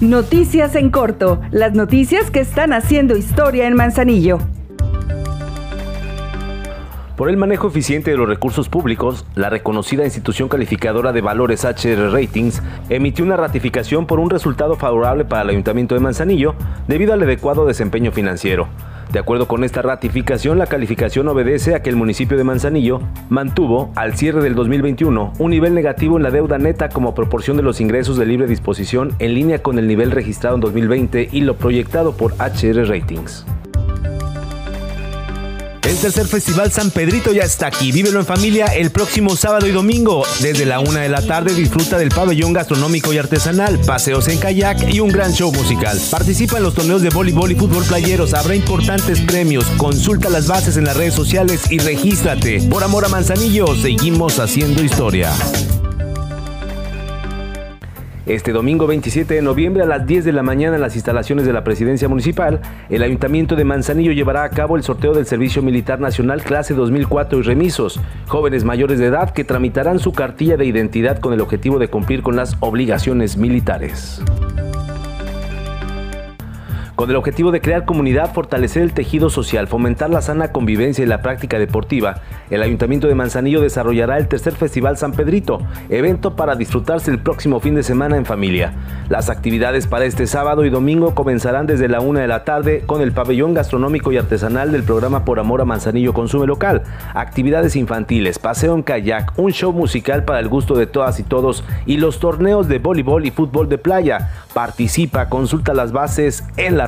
Noticias en corto, las noticias que están haciendo historia en Manzanillo. Por el manejo eficiente de los recursos públicos, la reconocida institución calificadora de valores HR Ratings emitió una ratificación por un resultado favorable para el Ayuntamiento de Manzanillo debido al adecuado desempeño financiero. De acuerdo con esta ratificación, la calificación obedece a que el municipio de Manzanillo mantuvo, al cierre del 2021, un nivel negativo en la deuda neta como proporción de los ingresos de libre disposición en línea con el nivel registrado en 2020 y lo proyectado por HR Ratings. El tercer Festival San Pedrito ya está aquí. Vívelo en familia el próximo sábado y domingo. Desde la una de la tarde disfruta del pabellón gastronómico y artesanal, paseos en kayak y un gran show musical. Participa en los torneos de voleibol y fútbol playeros. Habrá importantes premios. Consulta las bases en las redes sociales y regístrate. Por amor a Manzanillo, seguimos haciendo historia. Este domingo 27 de noviembre a las 10 de la mañana en las instalaciones de la Presidencia Municipal, el Ayuntamiento de Manzanillo llevará a cabo el sorteo del Servicio Militar Nacional clase 2004 y remisos, jóvenes mayores de edad que tramitarán su cartilla de identidad con el objetivo de cumplir con las obligaciones militares. Con el objetivo de crear comunidad, fortalecer el tejido social, fomentar la sana convivencia y la práctica deportiva, el Ayuntamiento de Manzanillo desarrollará el tercer Festival San Pedrito, evento para disfrutarse el próximo fin de semana en familia. Las actividades para este sábado y domingo comenzarán desde la una de la tarde con el pabellón gastronómico y artesanal del programa Por Amor a Manzanillo Consume Local, actividades infantiles, paseo en kayak, un show musical para el gusto de todas y todos y los torneos de voleibol y fútbol de playa. Participa, consulta las bases en la